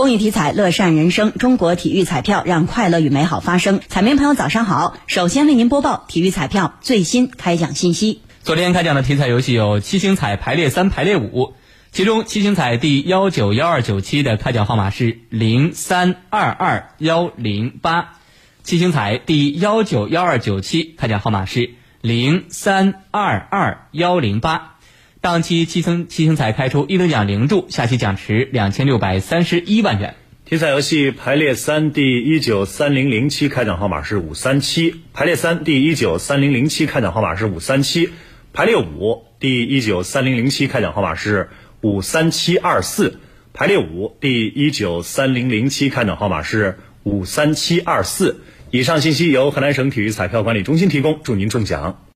公益体彩，乐善人生。中国体育彩票让快乐与美好发生。彩民朋友，早上好！首先为您播报体育彩票最新开奖信息。昨天开奖的体彩游戏有七星彩排列三、排列五，其中七星彩第幺九幺二九七的开奖号码是零三二二幺零八，七星彩第幺九幺二九七开奖号码是零三二二幺零八。当期七星七星彩开出一等奖零注，下期奖池两千六百三十一万元。体彩游戏排列三第一九三零零七开奖号码是五三七，排列三第一九三零零七开奖号码是五三七，排列五第一九三零零七开奖号码是五三七二四，排列五第一九三零零七开奖号码是五三七二四。以上信息由河南省体育彩票管理中心提供，祝您中奖。